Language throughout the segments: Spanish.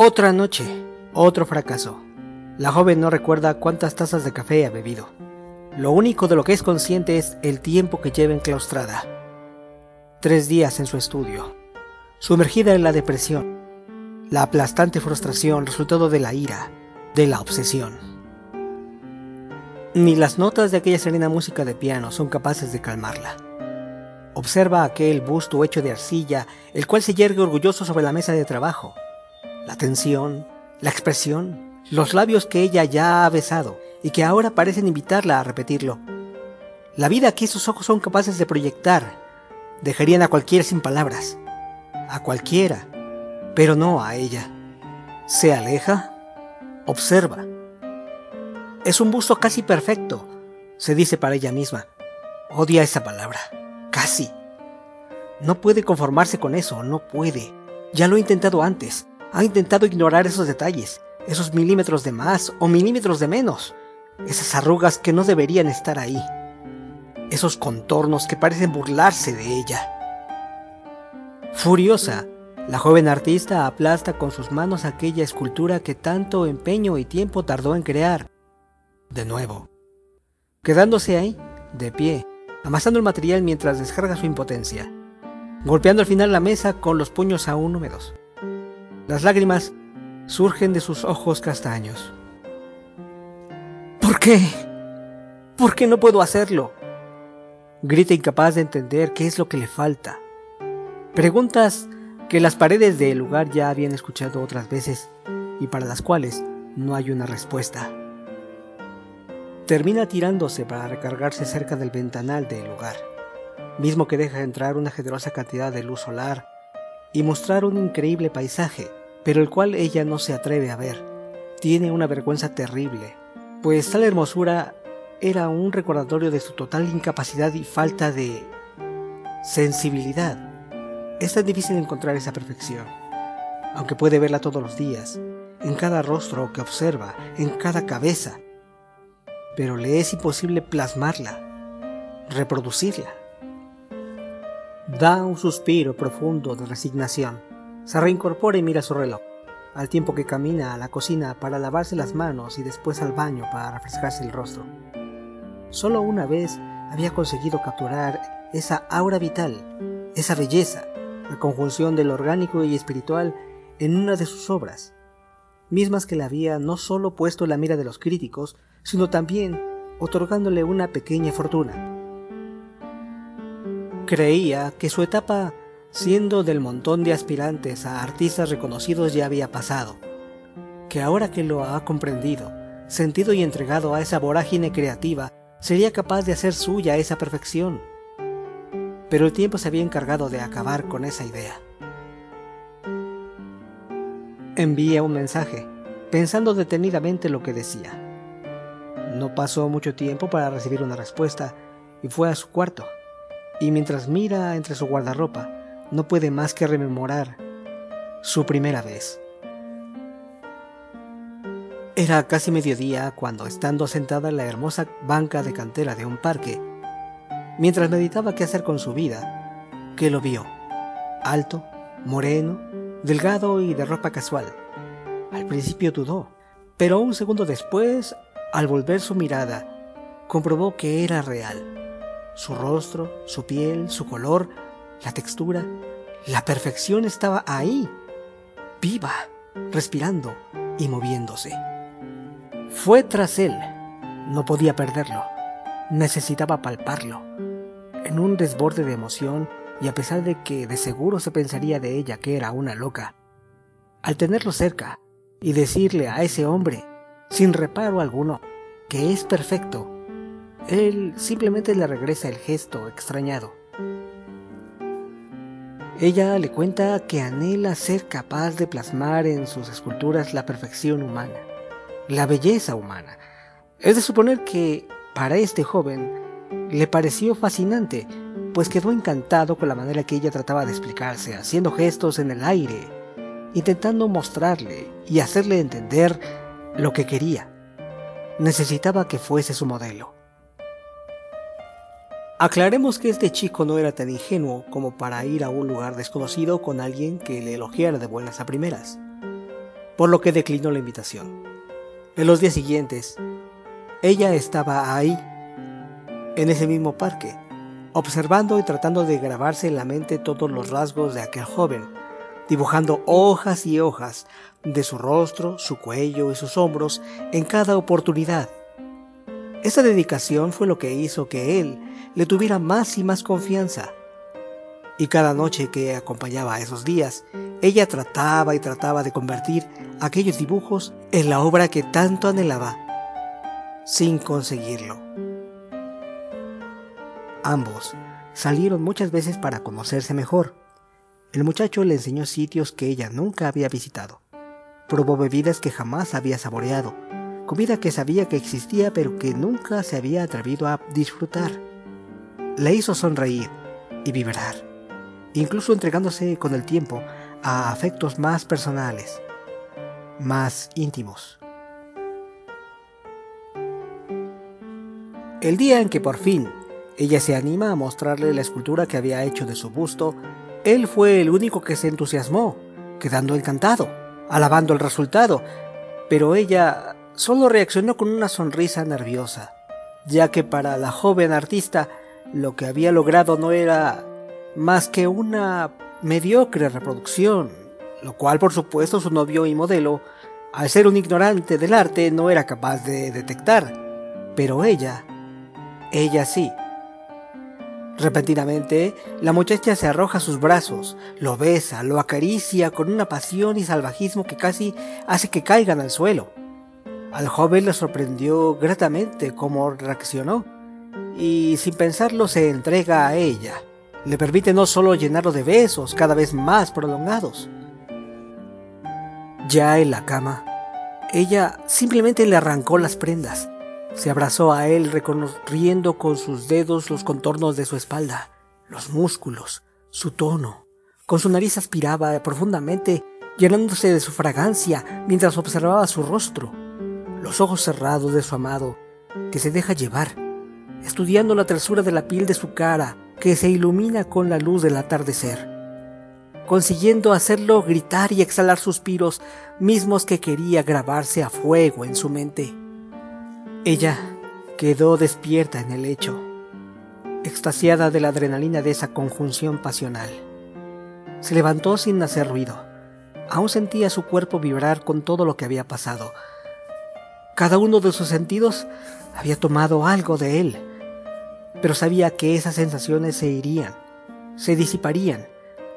Otra noche, otro fracaso. La joven no recuerda cuántas tazas de café ha bebido. Lo único de lo que es consciente es el tiempo que lleva enclaustrada. Tres días en su estudio, sumergida en la depresión, la aplastante frustración resultado de la ira, de la obsesión. Ni las notas de aquella serena música de piano son capaces de calmarla. Observa aquel busto hecho de arcilla, el cual se yergue orgulloso sobre la mesa de trabajo. La tensión, la expresión, los labios que ella ya ha besado y que ahora parecen invitarla a repetirlo. La vida que esos ojos son capaces de proyectar dejarían a cualquiera sin palabras. A cualquiera, pero no a ella. Se aleja, observa. Es un busto casi perfecto, se dice para ella misma. Odia esa palabra. Casi. No puede conformarse con eso, no puede. Ya lo he intentado antes. Ha intentado ignorar esos detalles, esos milímetros de más o milímetros de menos, esas arrugas que no deberían estar ahí, esos contornos que parecen burlarse de ella. Furiosa, la joven artista aplasta con sus manos aquella escultura que tanto empeño y tiempo tardó en crear. De nuevo, quedándose ahí, de pie, amasando el material mientras descarga su impotencia, golpeando al final la mesa con los puños aún húmedos. Las lágrimas surgen de sus ojos castaños. ¿Por qué? ¿Por qué no puedo hacerlo? Grita incapaz de entender qué es lo que le falta. Preguntas que las paredes del lugar ya habían escuchado otras veces y para las cuales no hay una respuesta termina tirándose para recargarse cerca del ventanal del lugar, mismo que deja entrar una generosa cantidad de luz solar y mostrar un increíble paisaje, pero el cual ella no se atreve a ver. Tiene una vergüenza terrible, pues tal hermosura era un recordatorio de su total incapacidad y falta de sensibilidad. Es tan difícil encontrar esa perfección, aunque puede verla todos los días, en cada rostro que observa, en cada cabeza, pero le es imposible plasmarla, reproducirla. Da un suspiro profundo de resignación. Se reincorpora y mira su reloj, al tiempo que camina a la cocina para lavarse las manos y después al baño para refrescarse el rostro. Solo una vez había conseguido capturar esa aura vital, esa belleza, la conjunción del orgánico y espiritual en una de sus obras, mismas que le había no solo puesto la mira de los críticos, sino también otorgándole una pequeña fortuna. Creía que su etapa siendo del montón de aspirantes a artistas reconocidos ya había pasado, que ahora que lo ha comprendido, sentido y entregado a esa vorágine creativa, sería capaz de hacer suya esa perfección. Pero el tiempo se había encargado de acabar con esa idea. Envía un mensaje, pensando detenidamente lo que decía. No pasó mucho tiempo para recibir una respuesta y fue a su cuarto. Y mientras mira entre su guardarropa, no puede más que rememorar su primera vez. Era casi mediodía cuando, estando sentada en la hermosa banca de cantera de un parque, mientras meditaba qué hacer con su vida, que lo vio, alto, moreno, delgado y de ropa casual. Al principio dudó, pero un segundo después al volver su mirada, comprobó que era real. Su rostro, su piel, su color, la textura, la perfección estaba ahí, viva, respirando y moviéndose. Fue tras él. No podía perderlo. Necesitaba palparlo. En un desborde de emoción, y a pesar de que de seguro se pensaría de ella que era una loca, al tenerlo cerca y decirle a ese hombre sin reparo alguno, que es perfecto, él simplemente le regresa el gesto extrañado. Ella le cuenta que anhela ser capaz de plasmar en sus esculturas la perfección humana, la belleza humana. Es de suponer que para este joven le pareció fascinante, pues quedó encantado con la manera que ella trataba de explicarse, haciendo gestos en el aire, intentando mostrarle y hacerle entender lo que quería. Necesitaba que fuese su modelo. Aclaremos que este chico no era tan ingenuo como para ir a un lugar desconocido con alguien que le elogiara de buenas a primeras. por lo que declinó la invitación. En los días siguientes, ella estaba ahí, en ese mismo parque, observando y tratando de grabarse en la mente todos los rasgos de aquel joven, dibujando hojas y hojas de su rostro, su cuello y sus hombros en cada oportunidad. Esa dedicación fue lo que hizo que él le tuviera más y más confianza. Y cada noche que acompañaba a esos días, ella trataba y trataba de convertir aquellos dibujos en la obra que tanto anhelaba, sin conseguirlo. Ambos salieron muchas veces para conocerse mejor. El muchacho le enseñó sitios que ella nunca había visitado. Probó bebidas que jamás había saboreado, comida que sabía que existía pero que nunca se había atrevido a disfrutar. Le hizo sonreír y vibrar, incluso entregándose con el tiempo a afectos más personales, más íntimos. El día en que por fin ella se anima a mostrarle la escultura que había hecho de su busto, él fue el único que se entusiasmó, quedando encantado, alabando el resultado, pero ella solo reaccionó con una sonrisa nerviosa, ya que para la joven artista lo que había logrado no era más que una mediocre reproducción, lo cual por supuesto su novio y modelo, al ser un ignorante del arte, no era capaz de detectar. Pero ella, ella sí, Repentinamente, la muchacha se arroja a sus brazos, lo besa, lo acaricia con una pasión y salvajismo que casi hace que caigan al suelo. Al joven le sorprendió gratamente cómo reaccionó, y sin pensarlo se entrega a ella. Le permite no solo llenarlo de besos cada vez más prolongados. Ya en la cama, ella simplemente le arrancó las prendas se abrazó a él reconociendo con sus dedos los contornos de su espalda, los músculos, su tono. Con su nariz aspiraba profundamente, llenándose de su fragancia mientras observaba su rostro, los ojos cerrados de su amado, que se deja llevar, estudiando la tersura de la piel de su cara, que se ilumina con la luz del atardecer, consiguiendo hacerlo gritar y exhalar suspiros mismos que quería grabarse a fuego en su mente. Ella quedó despierta en el lecho, extasiada de la adrenalina de esa conjunción pasional. Se levantó sin hacer ruido. Aún sentía su cuerpo vibrar con todo lo que había pasado. Cada uno de sus sentidos había tomado algo de él, pero sabía que esas sensaciones se irían, se disiparían,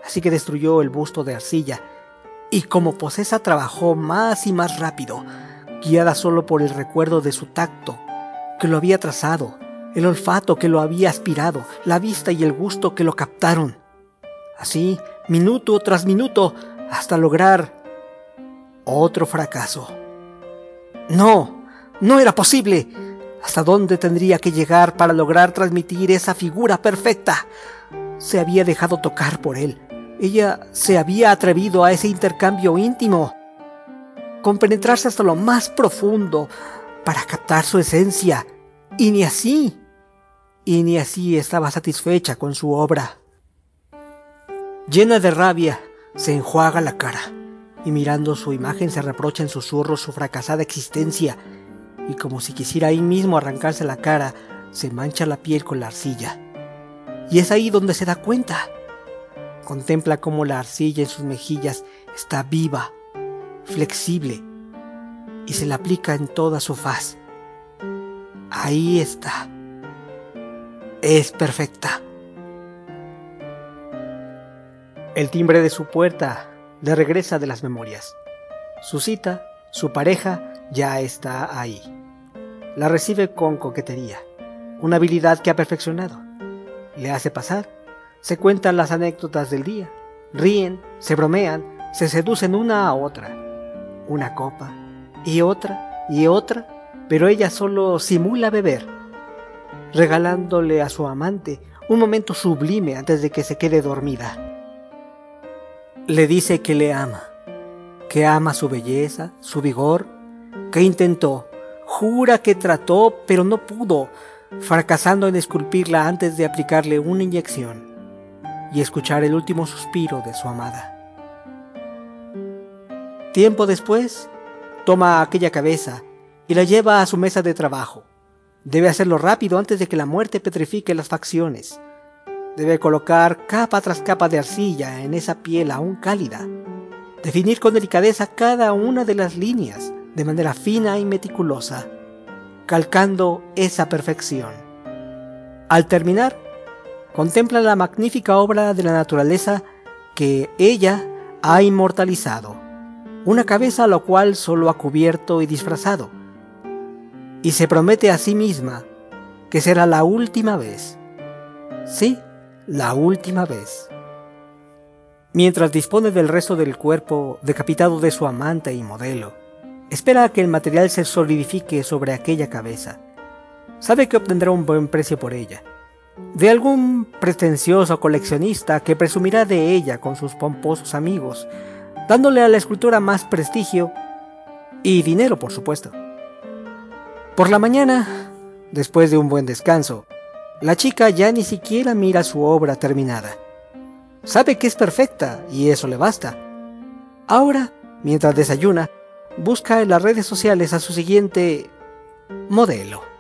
así que destruyó el busto de arcilla y como posesa trabajó más y más rápido, guiada solo por el recuerdo de su tacto, que lo había trazado, el olfato que lo había aspirado, la vista y el gusto que lo captaron. Así, minuto tras minuto, hasta lograr otro fracaso. No, no era posible. ¿Hasta dónde tendría que llegar para lograr transmitir esa figura perfecta? Se había dejado tocar por él. Ella se había atrevido a ese intercambio íntimo compenetrarse hasta lo más profundo para captar su esencia. Y ni así, y ni así estaba satisfecha con su obra. Llena de rabia, se enjuaga la cara y mirando su imagen se reprocha en susurros su fracasada existencia y como si quisiera ahí mismo arrancarse la cara, se mancha la piel con la arcilla. Y es ahí donde se da cuenta. Contempla cómo la arcilla en sus mejillas está viva, flexible y se la aplica en toda su faz. Ahí está. Es perfecta. El timbre de su puerta le regresa de las memorias. Su cita, su pareja, ya está ahí. La recibe con coquetería, una habilidad que ha perfeccionado. Le hace pasar, se cuentan las anécdotas del día, ríen, se bromean, se seducen una a otra una copa y otra y otra, pero ella solo simula beber, regalándole a su amante un momento sublime antes de que se quede dormida. Le dice que le ama, que ama su belleza, su vigor, que intentó, jura que trató, pero no pudo, fracasando en esculpirla antes de aplicarle una inyección y escuchar el último suspiro de su amada. Tiempo después, toma aquella cabeza y la lleva a su mesa de trabajo. Debe hacerlo rápido antes de que la muerte petrifique las facciones. Debe colocar capa tras capa de arcilla en esa piel aún cálida. Definir con delicadeza cada una de las líneas de manera fina y meticulosa, calcando esa perfección. Al terminar, contempla la magnífica obra de la naturaleza que ella ha inmortalizado, una cabeza a la cual solo ha cubierto y disfrazado, y se promete a sí misma que será la última vez. Sí, la última vez. Mientras dispone del resto del cuerpo decapitado de su amante y modelo, espera a que el material se solidifique sobre aquella cabeza. Sabe que obtendrá un buen precio por ella, de algún pretencioso coleccionista que presumirá de ella con sus pomposos amigos, dándole a la escultura más prestigio y dinero, por supuesto. Por la mañana, después de un buen descanso, la chica ya ni siquiera mira su obra terminada. Sabe que es perfecta y eso le basta. Ahora, mientras desayuna, busca en las redes sociales a su siguiente modelo.